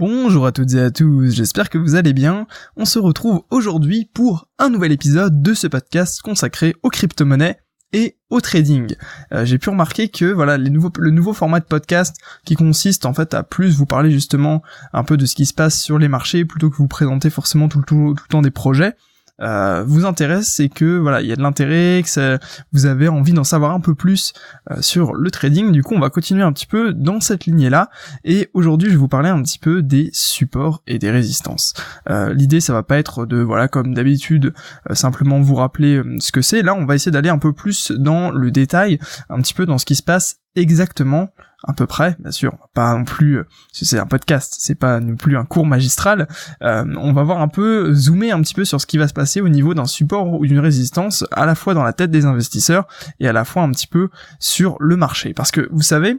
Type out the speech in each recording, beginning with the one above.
Bonjour à toutes et à tous, j'espère que vous allez bien. On se retrouve aujourd'hui pour un nouvel épisode de ce podcast consacré aux crypto-monnaies et au trading. Euh, j'ai pu remarquer que voilà le nouveau format de podcast qui consiste en fait à plus vous parler justement un peu de ce qui se passe sur les marchés plutôt que vous présenter forcément tout le temps des projets. Euh, vous intéresse, c'est que voilà, il y a de l'intérêt, que vous avez envie d'en savoir un peu plus euh, sur le trading. Du coup, on va continuer un petit peu dans cette lignée-là. Et aujourd'hui, je vais vous parler un petit peu des supports et des résistances. Euh, L'idée, ça va pas être de voilà, comme d'habitude, simplement vous rappeler ce que c'est. Là, on va essayer d'aller un peu plus dans le détail, un petit peu dans ce qui se passe exactement à peu près, bien sûr, pas non plus, euh, c'est un podcast, c'est pas non plus un cours magistral, euh, on va voir un peu, zoomer un petit peu sur ce qui va se passer au niveau d'un support ou d'une résistance, à la fois dans la tête des investisseurs et à la fois un petit peu sur le marché. Parce que vous savez,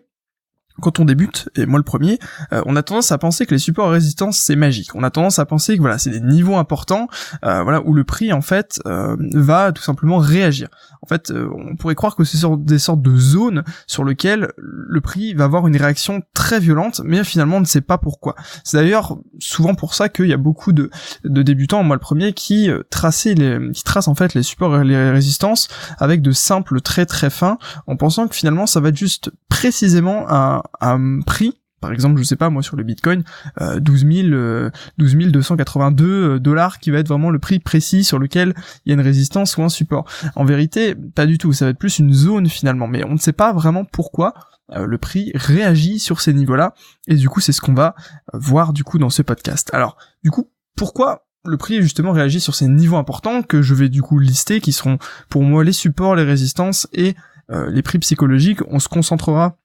quand on débute, et moi le premier, euh, on a tendance à penser que les supports à résistance c'est magique. On a tendance à penser que voilà, c'est des niveaux importants, euh, voilà, où le prix en fait euh, va tout simplement réagir. En fait, euh, on pourrait croire que c'est des sortes de zones sur lesquelles le prix va avoir une réaction très violente, mais finalement on ne sait pas pourquoi. C'est d'ailleurs souvent pour ça qu'il y a beaucoup de, de débutants, moi le premier, qui euh, traçaient les, qui tracent en fait les supports et les résistances avec de simples traits très fins, en pensant que finalement ça va être juste précisément un, un prix par exemple, je sais pas, moi sur le Bitcoin, euh, 12 000, 12 282 dollars qui va être vraiment le prix précis sur lequel il y a une résistance ou un support. En vérité, pas du tout, ça va être plus une zone finalement, mais on ne sait pas vraiment pourquoi euh, le prix réagit sur ces niveaux-là, et du coup c'est ce qu'on va voir du coup dans ce podcast. Alors, du coup, pourquoi le prix justement réagit sur ces niveaux importants que je vais du coup lister, qui seront pour moi les supports, les résistances et euh, les prix psychologiques. On se concentrera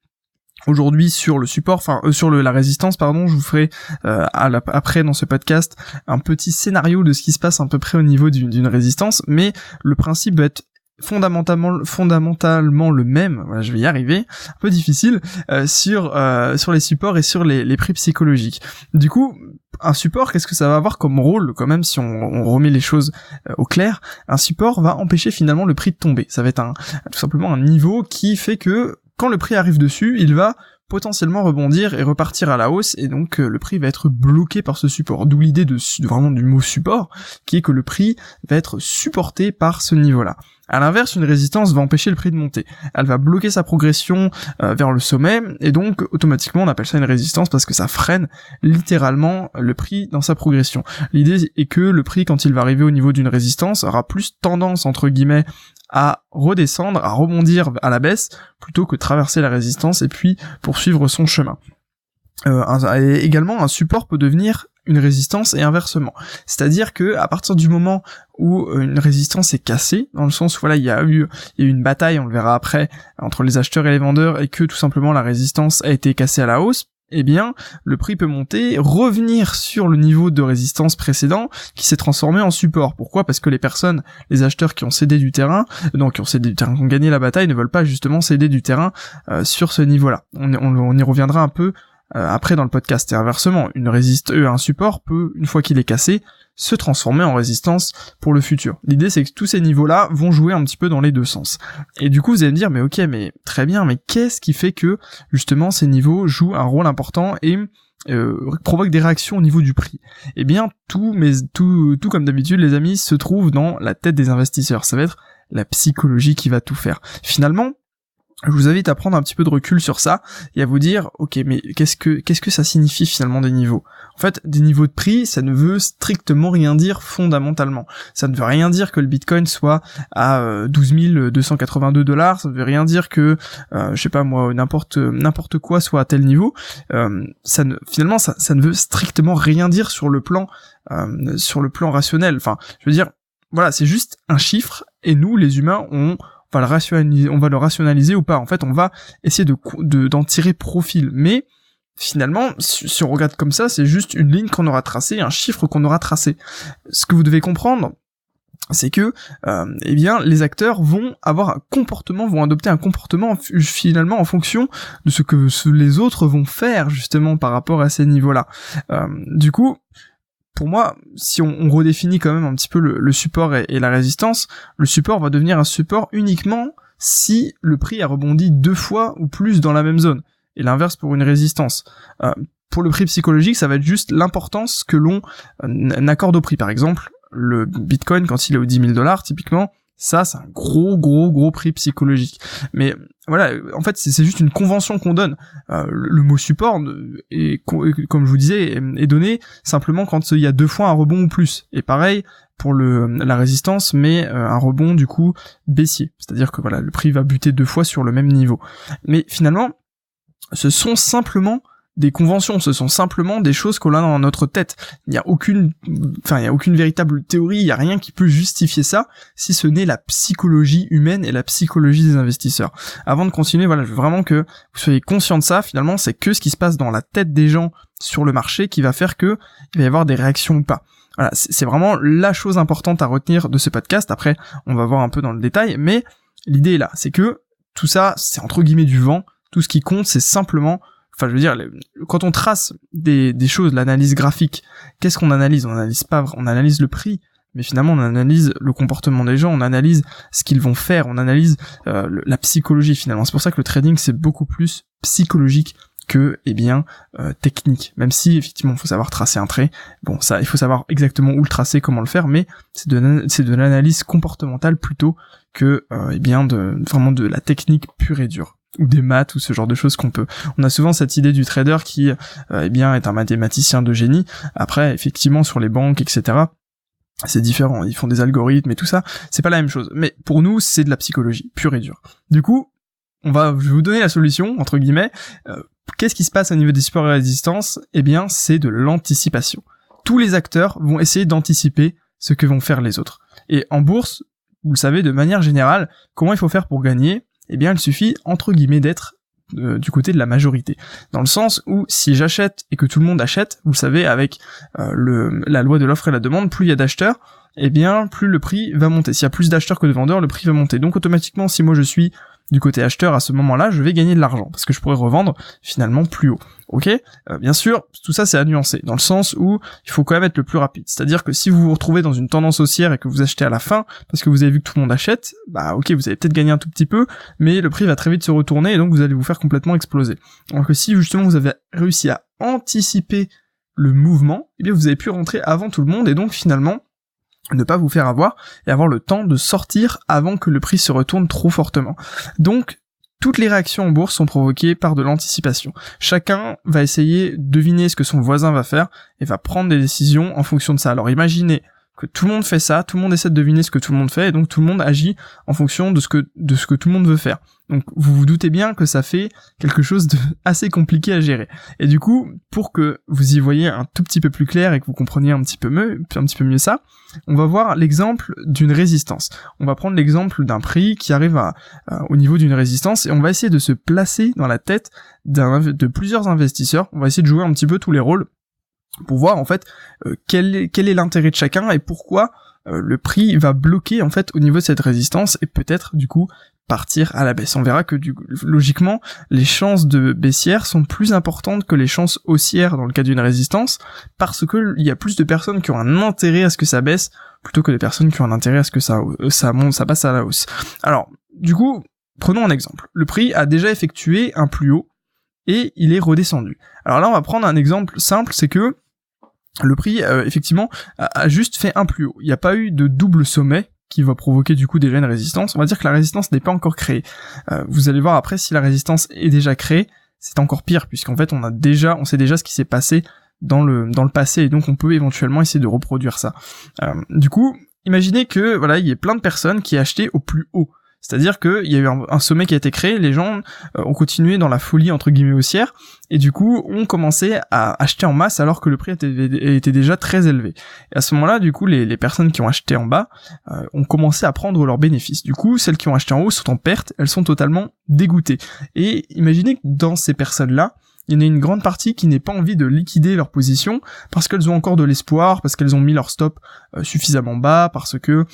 aujourd'hui sur le support, enfin euh, sur le, la résistance, pardon, je vous ferai euh, à la, après dans ce podcast un petit scénario de ce qui se passe à peu près au niveau d'une résistance, mais le principe va être fondamentalement fondamentalement le même voilà je vais y arriver un peu difficile euh, sur euh, sur les supports et sur les, les prix psychologiques. Du coup un support, qu'est-ce que ça va avoir comme rôle quand même si on, on remet les choses euh, au clair? Un support va empêcher finalement le prix de tomber. Ça va être un, tout simplement un niveau qui fait que quand le prix arrive dessus, il va potentiellement rebondir et repartir à la hausse et donc euh, le prix va être bloqué par ce support. D'où l'idée de, de, vraiment du mot support qui est que le prix va être supporté par ce niveau-là. À l'inverse, une résistance va empêcher le prix de monter. Elle va bloquer sa progression euh, vers le sommet, et donc automatiquement on appelle ça une résistance parce que ça freine littéralement le prix dans sa progression. L'idée est que le prix, quand il va arriver au niveau d'une résistance, aura plus tendance entre guillemets à redescendre, à rebondir à la baisse, plutôt que traverser la résistance et puis poursuivre son chemin. Euh, également, un support peut devenir une résistance et inversement. C'est-à-dire que à partir du moment où euh, une résistance est cassée, dans le sens où voilà, il y a eu, une bataille, on le verra après, entre les acheteurs et les vendeurs, et que tout simplement la résistance a été cassée à la hausse, eh bien, le prix peut monter, revenir sur le niveau de résistance précédent qui s'est transformé en support. Pourquoi? Parce que les personnes, les acheteurs qui ont cédé du terrain, donc qui ont cédé du terrain, qui ont gagné la bataille, ne veulent pas justement céder du terrain euh, sur ce niveau-là. On, y reviendra un peu après dans le podcast. Et inversement, une résiste, euh, un support peut, une fois qu'il est cassé, se transformer en résistance pour le futur. L'idée c'est que tous ces niveaux-là vont jouer un petit peu dans les deux sens. Et du coup vous allez me dire mais ok mais très bien mais qu'est-ce qui fait que justement ces niveaux jouent un rôle important et euh, provoquent des réactions au niveau du prix? Eh bien tout mais tout tout comme d'habitude les amis se trouve dans la tête des investisseurs. Ça va être la psychologie qui va tout faire. Finalement, je vous invite à prendre un petit peu de recul sur ça et à vous dire ok mais qu'est-ce que qu'est-ce que ça signifie finalement des niveaux? En fait, des niveaux de prix, ça ne veut strictement rien dire fondamentalement. Ça ne veut rien dire que le Bitcoin soit à 12 euh, 282 dollars. Ça ne veut rien dire que euh, je sais pas moi n'importe n'importe quoi soit à tel niveau. Euh, ça ne finalement ça, ça ne veut strictement rien dire sur le plan euh, sur le plan rationnel. Enfin, je veux dire voilà, c'est juste un chiffre et nous les humains on le rationaliser, on va le rationaliser ou pas. En fait, on va essayer de d'en tirer profil. Mais finalement, si on regarde comme ça, c'est juste une ligne qu'on aura tracée, un chiffre qu'on aura tracé. Ce que vous devez comprendre, c'est que euh, eh bien les acteurs vont avoir un comportement vont adopter un comportement finalement en fonction de ce que les autres vont faire justement par rapport à ces niveaux là euh, du coup pour moi, si on, redéfinit quand même un petit peu le, support et, la résistance, le support va devenir un support uniquement si le prix a rebondi deux fois ou plus dans la même zone, et l'inverse pour une résistance. Euh, pour le prix psychologique, ça va être juste l'importance que l'on accorde au prix. Par exemple, le Bitcoin, quand il est aux 10 000 dollars, typiquement, ça, c'est un gros, gros, gros prix psychologique. Mais voilà, en fait, c'est juste une convention qu'on donne. Euh, le mot support, est, comme je vous disais, est donné simplement quand il y a deux fois un rebond ou plus. Et pareil pour le la résistance, mais euh, un rebond du coup baissier. C'est-à-dire que voilà, le prix va buter deux fois sur le même niveau. Mais finalement, ce sont simplement des conventions, ce sont simplement des choses qu'on a dans notre tête. Il n'y a aucune, enfin, il y a aucune véritable théorie, il n'y a rien qui peut justifier ça, si ce n'est la psychologie humaine et la psychologie des investisseurs. Avant de continuer, voilà, je veux vraiment que vous soyez conscient de ça, finalement, c'est que ce qui se passe dans la tête des gens sur le marché qui va faire que il va y avoir des réactions ou pas. Voilà, c'est vraiment la chose importante à retenir de ce podcast. Après, on va voir un peu dans le détail, mais l'idée est là, c'est que tout ça, c'est entre guillemets du vent. Tout ce qui compte, c'est simplement enfin je veux dire quand on trace des, des choses l'analyse graphique qu'est-ce qu'on analyse? On analyse pas on analyse le prix mais finalement on analyse le comportement des gens on analyse ce qu'ils vont faire on analyse euh, la psychologie finalement. C'est pour ça que le trading c'est beaucoup plus psychologique que eh bien euh, technique. Même si effectivement il faut savoir tracer un trait. Bon ça il faut savoir exactement où le tracer comment le faire mais c'est de c'est de l'analyse comportementale plutôt que euh, eh bien de vraiment de la technique pure et dure ou des maths ou ce genre de choses qu'on peut. On a souvent cette idée du trader qui, euh, eh bien, est un mathématicien de génie. Après, effectivement, sur les banques, etc. C'est différent. Ils font des algorithmes et tout ça. C'est pas la même chose. Mais pour nous, c'est de la psychologie pure et dure. Du coup, on va, je vais vous donner la solution entre guillemets. Euh, qu'est-ce qui se passe au niveau des supports et résistance Eh bien, c'est de l'anticipation. Tous les acteurs vont essayer d'anticiper ce que vont faire les autres. Et en bourse, vous le savez de manière générale, comment il faut faire pour gagner? Eh bien il suffit entre guillemets d'être euh, du côté de la majorité. Dans le sens où si j'achète et que tout le monde achète, vous le savez, avec euh, le, la loi de l'offre et la demande, plus il y a d'acheteurs, eh bien plus le prix va monter. S'il y a plus d'acheteurs que de vendeurs, le prix va monter. Donc automatiquement, si moi je suis du côté acheteur à ce moment-là, je vais gagner de l'argent parce que je pourrais revendre finalement plus haut. Ok? Euh, Bien sûr, tout ça c'est à nuancer dans le sens où il faut quand même être le plus rapide. C'est-à-dire que si vous vous retrouvez dans une tendance haussière et que vous achetez à la fin parce que vous avez vu que tout le monde achète, bah ok, vous allez peut-être gagner un tout petit peu, mais le prix va très vite se retourner et donc vous allez vous faire complètement exploser. Alors que si justement vous avez réussi à anticiper le mouvement, eh bien vous avez pu rentrer avant tout le monde et donc finalement ne pas vous faire avoir et avoir le temps de sortir avant que le prix se retourne trop fortement. Donc, toutes les réactions en bourse sont provoquées par de l'anticipation. Chacun va essayer de deviner ce que son voisin va faire et va prendre des décisions en fonction de ça. Alors imaginez que tout le monde fait ça, tout le monde essaie de deviner ce que tout le monde fait et donc tout le monde agit en fonction de ce que de ce que tout le monde veut faire. Donc vous vous doutez bien que ça fait quelque chose de assez compliqué à gérer. Et du coup, pour que vous y voyez un tout petit peu plus clair et que vous compreniez un petit peu mieux, un petit peu mieux ça, on va voir l'exemple d'une résistance. On va prendre l'exemple d'un prix qui arrive au niveau d'une résistance et on va essayer de se placer dans la tête de plusieurs investisseurs. On va essayer de jouer un petit peu tous les rôles pour voir en fait euh, quel est, quel est l'intérêt de chacun et pourquoi euh, le prix va bloquer en fait au niveau de cette résistance et peut-être du coup partir à la baisse. On verra que du, logiquement les chances de baissière sont plus importantes que les chances haussières dans le cas d'une résistance parce que il y a plus de personnes qui ont un intérêt à ce que ça baisse plutôt que des personnes qui ont un intérêt à ce que ça euh, ça monte, ça passe à la hausse. Alors, du coup, prenons un exemple. Le prix a déjà effectué un plus haut et il est redescendu. Alors là, on va prendre un exemple simple, c'est que le prix euh, effectivement a, juste fait un plus haut. Il n'y a pas eu de double sommet qui va provoquer du coup déjà une résistance. On va dire que la résistance n'est pas encore créée. Euh, vous allez voir après si la résistance est déjà créée, c'est encore pire puisqu'en fait on a déjà, on sait déjà ce qui s'est passé dans le dans le passé et donc on peut éventuellement essayer de reproduire ça. Euh, du coup, imaginez que voilà il y ait plein de personnes qui achetaient au plus haut. C'est-à-dire qu'il y a eu un, sommet qui a été créé, les gens euh, ont continué dans la folie entre guillemets haussière, et du coup ont commencé à acheter en masse alors que le prix était, déjà très élevé. Et à ce moment-là, du coup, les, personnes qui ont acheté en bas euh, ont commencé à prendre leurs bénéfices. Du coup, celles qui ont acheté en haut sont en perte, elles sont totalement dégoûtées. Et imaginez que dans ces personnes-là, il y en a une grande partie qui n'est pas envie de liquider leur position parce qu'elles ont encore de l'espoir, parce qu'elles ont mis leur stop euh, suffisamment bas, parce que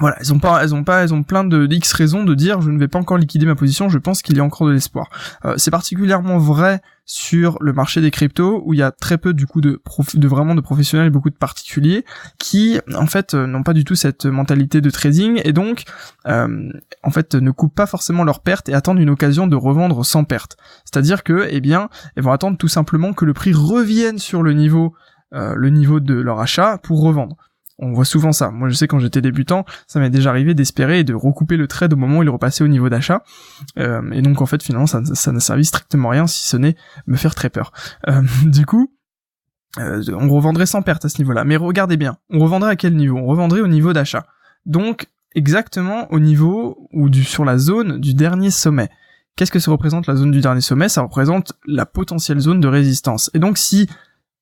voilà, elles ont pas, elles ont pas, elles ont plein de X raisons de dire je ne vais pas encore liquider ma position, je pense qu'il y a encore de l'espoir. Euh, c'est particulièrement vrai sur le marché des cryptos où il y a très peu du coup de de vraiment de professionnels et beaucoup de particuliers qui en fait euh, n'ont pas du tout cette mentalité de trading et donc euh, en fait ne coupent pas forcément leurs pertes et attendent une occasion de revendre sans perte. C'est-à-dire que eh bien elles vont attendre tout simplement que le prix revienne sur le niveau le niveau de leur achat pour revendre on voit souvent ça. Moi, je sais quand j'étais débutant, ça m'est déjà arrivé d'espérer et de recouper le trade au moment où il repassait au niveau d'achat. Euh, et donc, en fait, finalement, ça, ça n'a servi strictement rien si ce n'est me faire très peur. Euh, du coup, euh, on revendrait sans perte à ce niveau-là. Mais regardez bien, on revendrait à quel niveau? On revendrait au niveau d'achat. Donc, exactement au niveau ou sur la zone du dernier sommet. Qu'est-ce que ça représente la zone du dernier sommet? Ça représente la potentielle zone de résistance. Et donc, si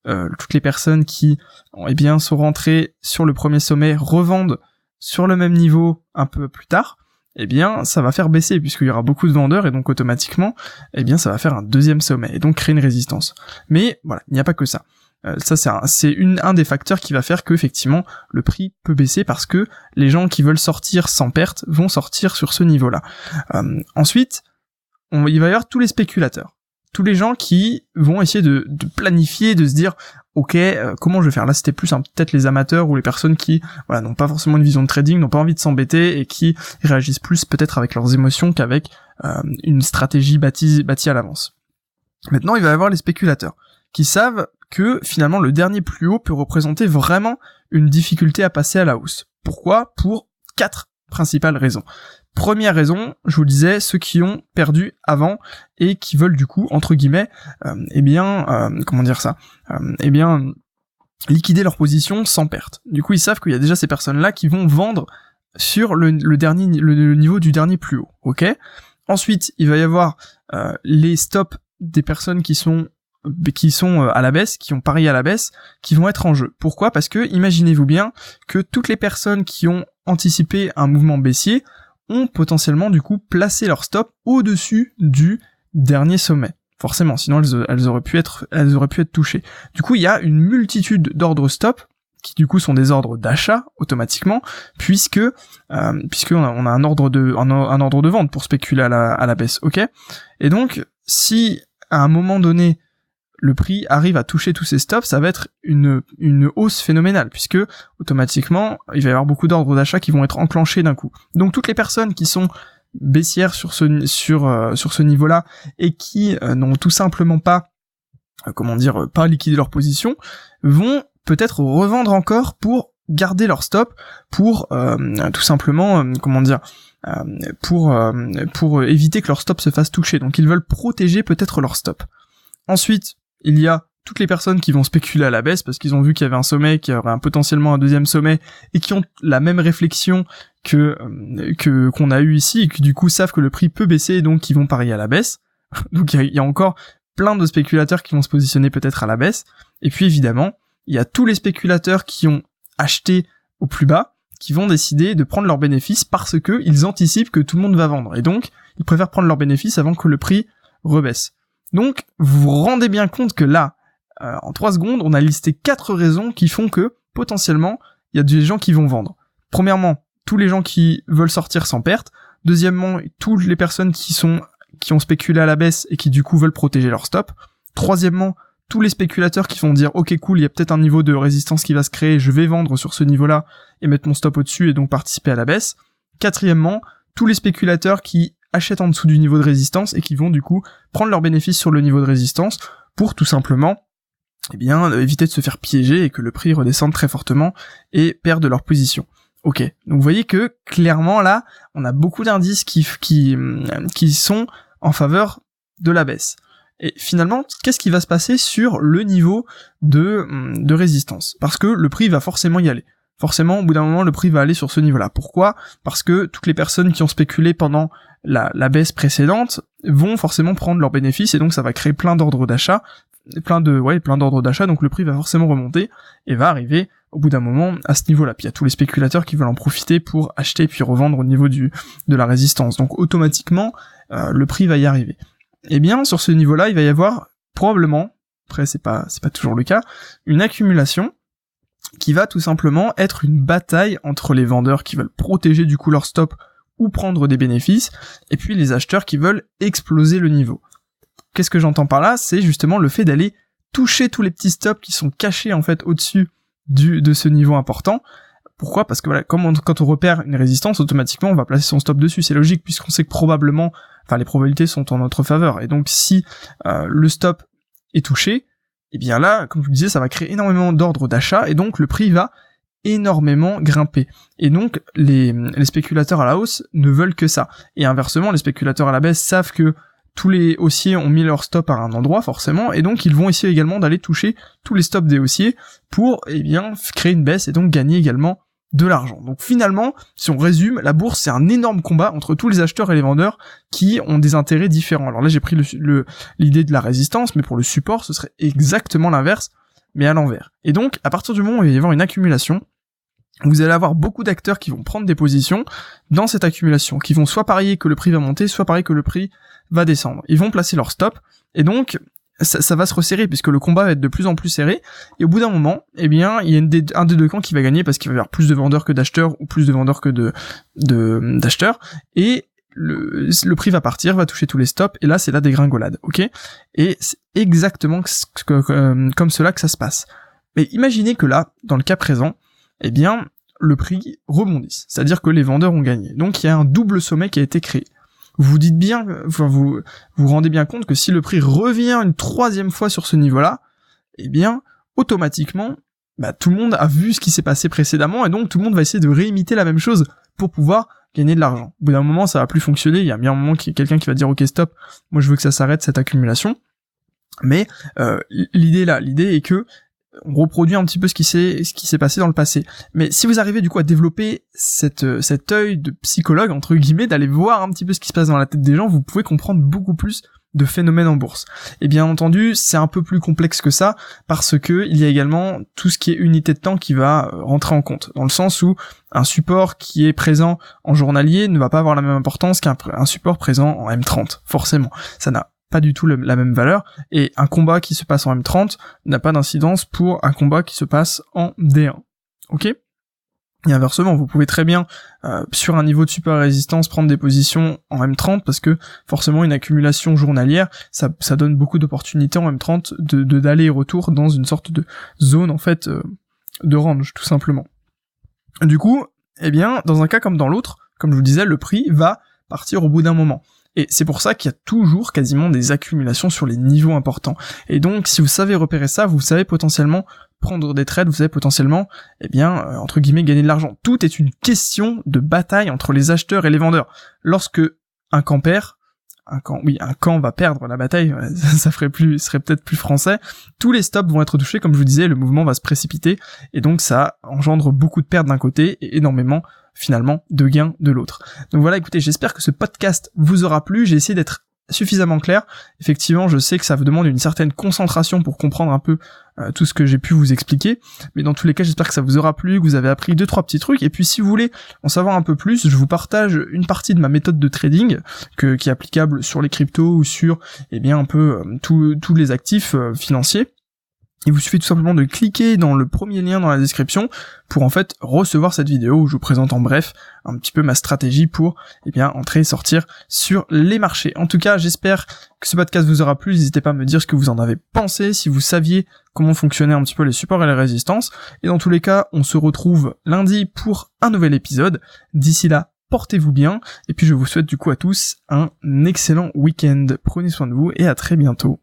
euh, toutes les personnes qui eh bien sont rentrées sur le premier sommet revendent sur le même niveau un peu plus tard, eh bien ça va faire baisser puisqu'il y aura beaucoup de vendeurs et donc automatiquement eh bien ça va faire un deuxième sommet et donc créer une résistance. Mais voilà, il n'y a pas que ça. Euh, ça c'est un, un des facteurs qui va faire que effectivement le prix peut baisser parce que les gens qui veulent sortir sans perte vont sortir sur ce niveau-là. Euh, ensuite, on, il va y avoir tous les spéculateurs tous les gens qui vont essayer de, planifier, de se dire ok euh, comment je vais faire? Là c'était plus peut-être les amateurs ou les personnes qui voilà n'ont pas forcément une vision de trading n'ont pas envie de s'embêter et qui réagissent plus peut-être avec leurs émotions qu'avec euh, une stratégie bâtie bâtie à l'avance. Maintenant il va y avoir les spéculateurs qui savent que finalement le dernier plus haut peut représenter vraiment une difficulté à passer à la hausse. Pourquoi? Pour quatre principales raisons Première raison, je vous disais, ceux qui ont perdu avant et qui veulent du coup, entre guillemets, euh, eh bien, euh, comment dire ça, euh, eh bien, liquider leur position sans perte. Du coup, ils savent qu'il y a déjà ces personnes-là qui vont vendre sur le, dernier, le, niveau du dernier plus haut, ok? Ensuite, il va y avoir les stops des personnes qui sont qui sont à la baisse, qui ont parié à la baisse, qui vont être en jeu. Pourquoi? Parce que imaginez-vous bien que toutes les personnes qui ont anticipé un mouvement baissier ont potentiellement du coup placé leur stop au-dessus du dernier sommet. Forcément, sinon elles, auraient pu être, elles auraient pu être touchées. Du coup, il y a une multitude d'ordres stop qui du coup sont des ordres d'achat automatiquement, puisque euh, puisque on a, un ordre de un, ordre de vente pour spéculer à la, à la baisse, ok? Et donc si à un moment donné le prix arrive à toucher tous ces stops, ça va être une, une hausse phénoménale, puisque automatiquement, il va y avoir beaucoup d'ordres d'achat qui vont être enclenchés d'un coup. Donc toutes les personnes qui sont baissières sur ce, sur, euh, sur ce niveau-là, et qui euh, n'ont tout simplement pas, euh, comment dire, pas liquidé leur position, vont peut-être revendre encore pour garder leur stop, pour tout simplement, comment dire, pour, pour éviter que leur stop se fasse toucher. Donc ils veulent protéger peut-être leur stop. Ensuite, il y a toutes les personnes qui vont spéculer à la baisse parce qu'ils ont vu qu'il y avait un sommet, qu'il y aurait un, potentiellement un deuxième sommet et qui ont la même réflexion que euh, que qu'on a eu ici et qui du coup savent que le prix peut baisser et donc qui vont parier à la baisse. donc il y, a encore plein de spéculateurs qui vont se positionner peut-être à la baisse. Et puis évidemment, il y a tous les spéculateurs qui ont acheté au plus bas qui vont décider de prendre leurs bénéfices parce que ils anticipent que tout le monde va vendre et donc ils préfèrent prendre leurs bénéfices avant que le prix rebaisse. Donc, vous vous rendez bien compte que là, euh, en 3 secondes, on a listé quatre raisons qui font que, potentiellement, il y a des gens qui vont vendre. Premièrement, tous les gens qui veulent sortir sans perte. Deuxièmement, toutes les personnes qui sont, qui ont spéculé à la baisse et qui du coup veulent protéger leur stop. Troisièmement, tous les spéculateurs qui vont dire ok cool il y a peut-être un niveau de résistance qui va se créer je vais vendre sur ce niveau là et mettre mon stop au dessus et donc participer à la baisse quatrièmement tous les spéculateurs qui achètent en dessous du niveau de résistance et qui vont du coup prendre leur bénéfice sur le niveau de résistance pour tout simplement eh bien éviter de se faire piéger et que le prix redescende très fortement et perdre leur position. Ok, donc vous voyez que clairement là, on a beaucoup d'indices qui, qui, qui sont en faveur de la baisse. Et finalement, qu'est-ce qui va se passer sur le niveau de, de résistance? Parce que le prix va forcément y aller forcément au bout d'un moment le prix va aller sur ce niveau-là. Pourquoi? Parce que toutes les personnes qui ont spéculé pendant la, baisse précédente vont forcément prendre leurs bénéfices et donc ça va créer plein d'ordres d'achat, plein de ouais, plein d'ordres d'achat donc le prix va forcément remonter et va arriver au bout d'un moment à ce niveau-là. Puis il y a tous les spéculateurs qui veulent en profiter pour acheter puis revendre au niveau du de la résistance. Donc automatiquement euh, le prix va y arriver. Eh bien sur ce niveau-là, il va y avoir probablement après c'est pas c'est pas toujours le cas, une accumulation qui va tout simplement être une bataille entre les vendeurs qui veulent protéger du coup leur stop ou prendre des bénéfices, et puis les acheteurs qui veulent exploser le niveau. Qu'est-ce que j'entends par là? C'est justement le fait d'aller toucher tous les petits stops qui sont cachés en fait au-dessus du, de ce niveau important. Pourquoi? Parce que voilà, comme quand on repère une résistance, automatiquement on va placer son stop dessus. C'est logique puisqu'on sait que probablement, enfin les probabilités sont en notre faveur. Et donc si euh, le stop est touché, et eh bien là, comme je vous disais, ça va créer énormément d'ordre d'achat et donc le prix va énormément grimper. Et donc les, les spéculateurs à la hausse ne veulent que ça. Et inversement, les spéculateurs à la baisse savent que tous les haussiers ont mis leur stop à un endroit forcément, et donc ils vont essayer également d'aller toucher tous les stops des haussiers pour eh bien créer une baisse et donc gagner également de l'argent. Donc finalement, si on résume, la bourse c'est un énorme combat entre tous les acheteurs et les vendeurs qui ont des intérêts différents. Alors là j'ai pris l'idée de la résistance, mais pour le support ce serait exactement l'inverse, mais à l'envers. Et donc à partir du moment où il va y avoir une accumulation, vous allez avoir beaucoup d'acteurs qui vont prendre des positions dans cette accumulation, qui vont soit parier que le prix va monter, soit parier que le prix va descendre. Ils vont placer leur stop, et donc ça, va se resserrer puisque le combat va être de plus en plus serré. Et au bout d'un moment, eh bien, il y a un des deux camps qui va gagner parce qu'il va y avoir plus de vendeurs que d'acheteurs ou plus de vendeurs que de d'acheteurs. Et le, prix va partir, va toucher tous les stops, et là c'est la dégringolade, ok? Et c'est exactement euh, comme cela que ça se passe. Mais imaginez que là, dans le cas présent, eh bien, le prix rebondisse. C'est-à-dire que les vendeurs ont gagné. Donc il y a un double sommet qui a été créé. Vous vous dites bien, vous vous rendez bien compte que si le prix revient une troisième fois sur ce niveau-là, eh bien, automatiquement, bah, tout le monde a vu ce qui s'est passé précédemment et donc tout le monde va essayer de réimiter la même chose pour pouvoir gagner de l'argent. Au bout d'un moment, ça va plus fonctionner. Il y a bien un moment qu'il y a quelqu'un qui va dire ok stop, moi je veux que ça s'arrête cette accumulation. Mais euh, l'idée là, l'idée est que reproduit un petit peu ce qui s'est ce qui s'est passé dans le passé. Mais si vous arrivez du coup à développer cette euh, cet œil de psychologue entre guillemets, d'aller voir un petit peu ce qui se passe dans la tête des gens, vous pouvez comprendre beaucoup plus de phénomènes en bourse. Et bien entendu, c'est un peu plus complexe que ça parce que il y a également tout ce qui est unité de temps qui va euh, rentrer en compte dans le sens où un support qui est présent en journalier ne va pas avoir la même importance qu'un support présent en M30 forcément. Ça n'a pas du tout la même valeur, et un combat qui se passe en M30 n'a pas d'incidence pour un combat qui se passe en D1. Ok? Et inversement, vous pouvez très bien, euh, sur un niveau de super résistance, prendre des positions en M30 parce que forcément une accumulation journalière, ça, donne beaucoup d'opportunités en M30 de d'aller et retour dans une sorte de zone en fait euh, de range tout simplement. Du coup, eh bien, dans un cas comme dans l'autre, comme je vous disais, le prix va partir au bout d'un moment. Et c'est pour ça qu'il y a toujours quasiment des accumulations sur les niveaux importants. Et donc, si vous savez repérer ça, vous savez potentiellement prendre des trades, vous savez potentiellement, eh bien, euh, entre guillemets, gagner de l'argent. Tout est une question de bataille entre les acheteurs et les vendeurs. Lorsque un camp perd, un camp, oui, un camp va perdre la bataille, ça ferait plus, serait peut-être plus français. Tous les stops vont être touchés, comme je vous disais, le mouvement va se précipiter, et donc ça engendre beaucoup de pertes d'un côté et énormément finalement de gains de l'autre. Donc voilà, écoutez, j'espère que ce podcast vous aura plu. J'ai essayé d'être suffisamment clair. Effectivement, je sais que ça vous demande une certaine concentration pour comprendre un peu euh, tout ce que j'ai pu vous expliquer, mais dans tous les cas, j'espère que ça vous aura plu, que vous avez appris deux trois petits trucs. Et puis, si vous voulez en savoir un peu plus, je vous partage une partie de ma méthode de trading qui est applicable sur les cryptos ou sur, eh bien, un peu euh, tous les actifs euh, financiers. Il vous suffit tout simplement de cliquer dans le premier lien dans la description pour en fait recevoir cette vidéo où je vous présente en bref un petit peu ma stratégie pour eh bien entrer et sortir sur les marchés. En tout cas, j'espère que ce podcast vous aura plu. N'hésitez pas à me dire ce que vous en avez pensé, si vous saviez comment fonctionnaient un petit peu les supports et les résistances. Et dans tous les cas, on se retrouve lundi pour un nouvel épisode. D'ici là, portez-vous bien et puis je vous souhaite du coup à tous un excellent week-end. Prenez soin de vous et à très bientôt.